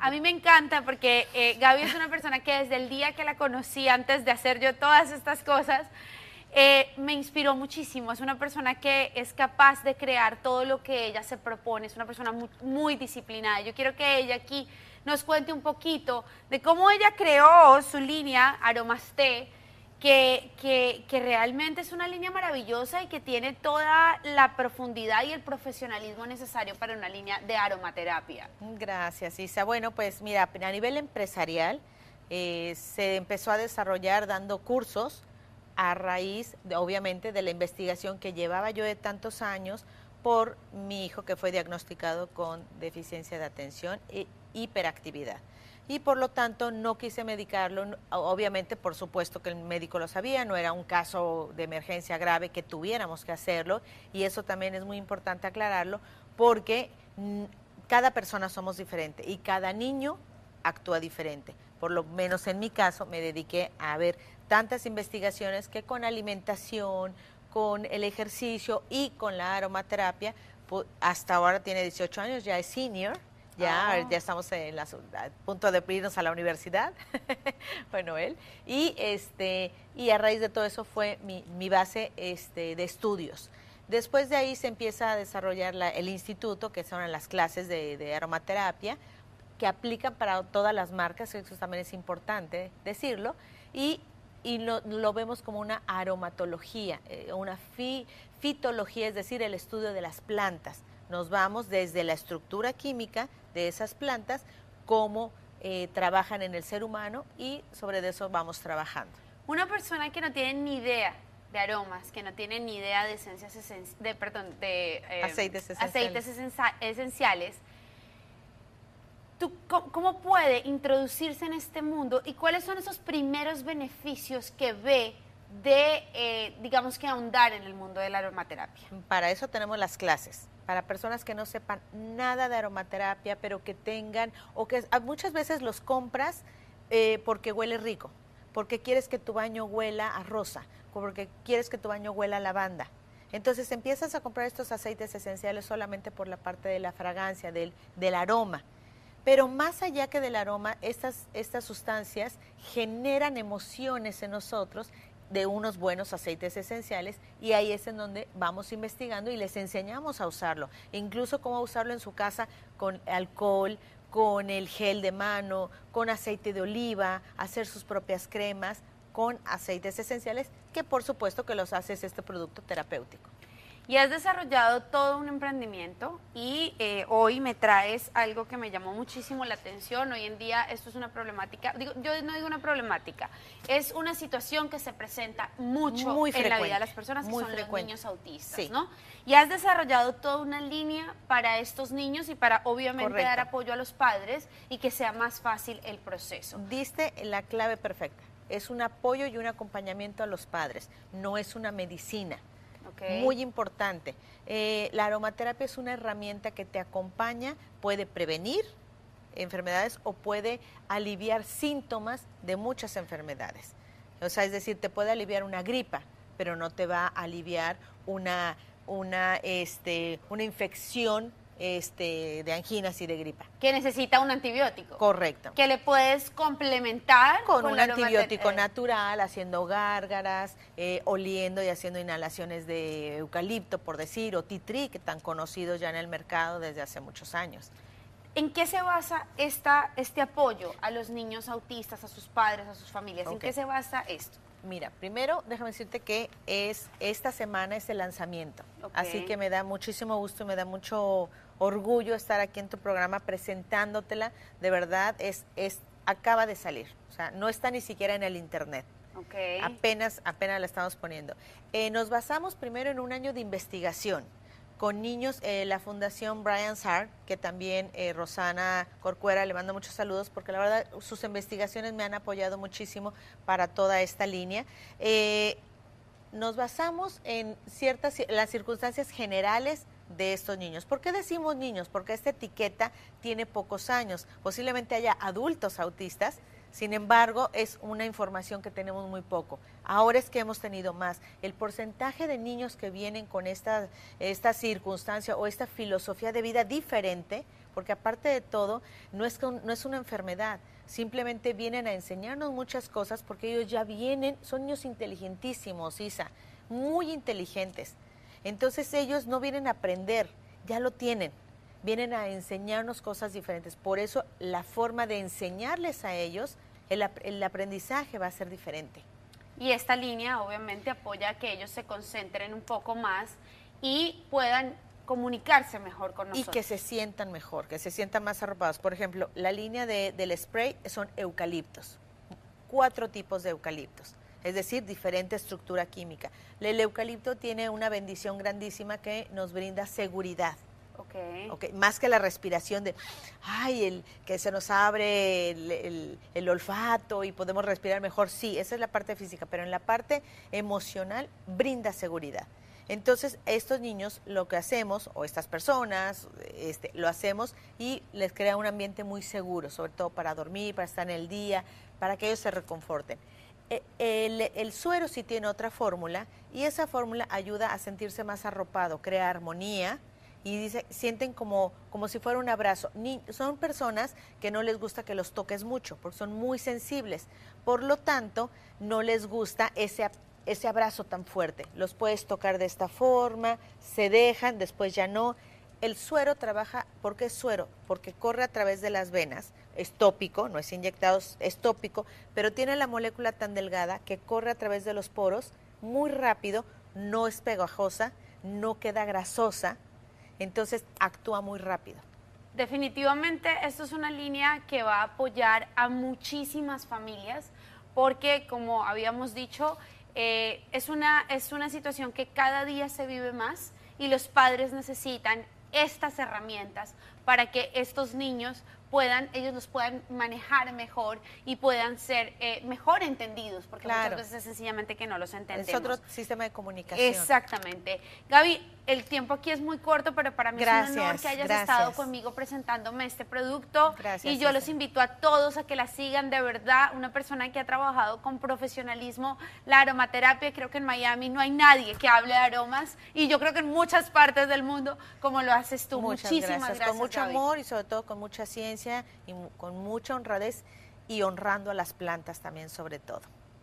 A mí me encanta porque eh, Gaby es una persona que desde el día que la conocí, antes de hacer yo todas estas cosas, eh, me inspiró muchísimo. Es una persona que es capaz de crear todo lo que ella se propone. Es una persona muy, muy disciplinada. Yo quiero que ella aquí nos cuente un poquito de cómo ella creó su línea Aromasté que, que, realmente es una línea maravillosa y que tiene toda la profundidad y el profesionalismo necesario para una línea de aromaterapia. Gracias, Isa. Bueno, pues mira, a nivel empresarial eh, se empezó a desarrollar dando cursos a raíz, obviamente, de la investigación que llevaba yo de tantos años por mi hijo que fue diagnosticado con deficiencia de atención e hiperactividad y por lo tanto no quise medicarlo. Obviamente, por supuesto que el médico lo sabía, no era un caso de emergencia grave que tuviéramos que hacerlo y eso también es muy importante aclararlo porque cada persona somos diferente y cada niño actúa diferente. Por lo menos en mi caso me dediqué a ver tantas investigaciones que con alimentación, con el ejercicio y con la aromaterapia, hasta ahora tiene 18 años, ya es senior, ya, ah. ya estamos en la, a punto de irnos a la universidad, bueno, él, y, este, y a raíz de todo eso fue mi, mi base este, de estudios. Después de ahí se empieza a desarrollar el instituto, que son las clases de, aromaterapia, que aplican para todas las marcas, eso también es importante decirlo, y, y lo, lo, vemos como una aromatología, eh, una fitología, es decir, el estudio de las plantas nos vamos desde la estructura química de esas plantas, cómo eh, trabajan en el ser humano y sobre eso vamos trabajando. Una persona que no tiene ni idea de aromas, que no tiene ni idea de esencias de, perdón, de eh, aceites esenciales, ¿tú, cómo, puede introducirse en este mundo y cuáles son esos primeros beneficios que ve de, eh, digamos que ahondar en el mundo de la aromaterapia? Para eso tenemos las clases para personas que no sepan nada de aromaterapia, pero que tengan, o que muchas veces los compras eh, porque huele rico, porque quieres que tu baño huela a rosa, porque quieres que tu baño huela a lavanda. Entonces empiezas a comprar estos aceites esenciales solamente por la parte de la fragancia, del, del aroma. Pero más allá que del aroma, estas, estas sustancias generan emociones en nosotros de unos buenos aceites esenciales y ahí es en donde vamos investigando y les enseñamos a usarlo, incluso cómo usarlo en su casa con alcohol, con el gel de mano, con aceite de oliva, hacer sus propias cremas con aceites esenciales, que por supuesto que los hace este producto terapéutico y has desarrollado todo un emprendimiento y eh, hoy me traes algo que me llamó muchísimo la atención. Hoy en día esto es una problemática, digo, yo no digo una problemática, es una situación que se presenta mucho en la vida de las personas que son los niños autistas, ¿no? Y has desarrollado toda una línea para estos niños y para obviamente dar apoyo a los padres y que sea más fácil el proceso. Diste la clave perfecta. Es un apoyo y un acompañamiento a los padres, no es una medicina. Muy importante. Eh, la aromaterapia es una herramienta que te acompaña, puede prevenir enfermedades o puede aliviar síntomas de muchas enfermedades. O sea, es decir, te puede aliviar una gripa, pero no te va a aliviar una, una, este, una infección este, de anginas y de gripa. Que necesita un antibiótico. Correcto. Que le puedes complementar con, un antibiótico natural, haciendo gárgaras, eh, oliendo y haciendo inhalaciones de eucalipto, por decir, o titri, que tan conocidos ya en el mercado desde hace muchos años. ¿En qué se basa esta, este apoyo a los niños autistas, a sus padres, a sus familias? ¿En qué se basa esto? Mira, primero déjame decirte que es esta semana es el lanzamiento, así que me da muchísimo gusto y me da mucho orgullo estar aquí en tu programa presentándotela. De verdad, es, es, acaba de salir. O sea, no está ni siquiera en el internet. Okay. Apenas, apenas la estamos poniendo. Eh, nos basamos primero en un año de investigación con niños, eh, la Fundación Brian Sar, que también eh, Rosana Corcuera le manda muchos saludos, porque la verdad sus investigaciones me han apoyado muchísimo para toda esta línea. nos basamos en ciertas, las circunstancias generales de estos niños. ¿Por qué decimos niños? Porque esta etiqueta tiene pocos años. Posiblemente haya adultos autistas, sin embargo, es una información que tenemos muy poco. Ahora es que hemos tenido más. El porcentaje de niños que vienen con esta, esta circunstancia o esta filosofía de vida diferente, porque aparte de todo, no es, no es una enfermedad, simplemente vienen a enseñarnos muchas cosas porque ellos ya vienen, son niños inteligentísimos, Isa, muy inteligentes. Entonces ellos no vienen a aprender, ya lo tienen, vienen a enseñarnos cosas diferentes. Por eso la forma de enseñarles a ellos, el, el aprendizaje va a ser diferente. Y esta línea obviamente apoya a que ellos se concentren un poco más y puedan comunicarse mejor con nosotros. Y que se sientan mejor, que se sientan más arropados. Por ejemplo, la línea de, del spray son eucaliptos, cuatro tipos de eucaliptos, es decir, diferente estructura química. El eucalipto tiene una bendición grandísima que nos brinda seguridad. Okay. Okay. Más que la respiración de, ay, el, que se nos abre el, el, olfato y podemos respirar mejor. Sí, esa es la parte física, pero en la parte emocional brinda seguridad. Entonces, estos niños lo que hacemos, o estas personas, este, lo hacemos y les crea un ambiente muy seguro, sobre todo para dormir, para estar en el día, para que ellos se reconforten. El, el, suero sí tiene otra fórmula y esa fórmula ayuda a sentirse más arropado, crea armonía y dice, sienten como, como si fuera un abrazo. Ni, son personas que no les gusta que los toques mucho porque son muy sensibles. Por lo tanto, no les gusta ese ese abrazo tan fuerte. Los puedes tocar de esta forma, se dejan, después ya no. El suero trabaja, ¿por qué suero? Porque corre a través de las venas, es tópico, no es inyectado, es tópico, pero tiene la molécula tan delgada que corre a través de los poros muy rápido, no es pegajosa, no queda grasosa, entonces actúa muy rápido. Definitivamente esto es una línea que va a apoyar a muchísimas familias porque como habíamos dicho, eh, es, una, es una situación que cada día se vive más y los padres necesitan estas herramientas para que estos niños puedan, ellos los puedan manejar mejor y puedan ser eh, mejor entendidos, porque muchas veces es sencillamente que no los entendemos. Es otro sistema de comunicación. Exactamente. Gaby, el tiempo aquí es muy corto, pero para mí es un honor que hayas estado conmigo presentándome este producto. Gracias, y yo los invito a todos a que la sigan de verdad. Una persona que ha trabajado con profesionalismo la aromaterapia. Creo que en Miami no hay nadie que hable de aromas y yo creo que en muchas partes del mundo como lo haces tú. Muchas Muchísimas gracias. Con mucho amor y sobre todo con mucha ciencia y con mucha honradez y honrando a las plantas también sobre todo.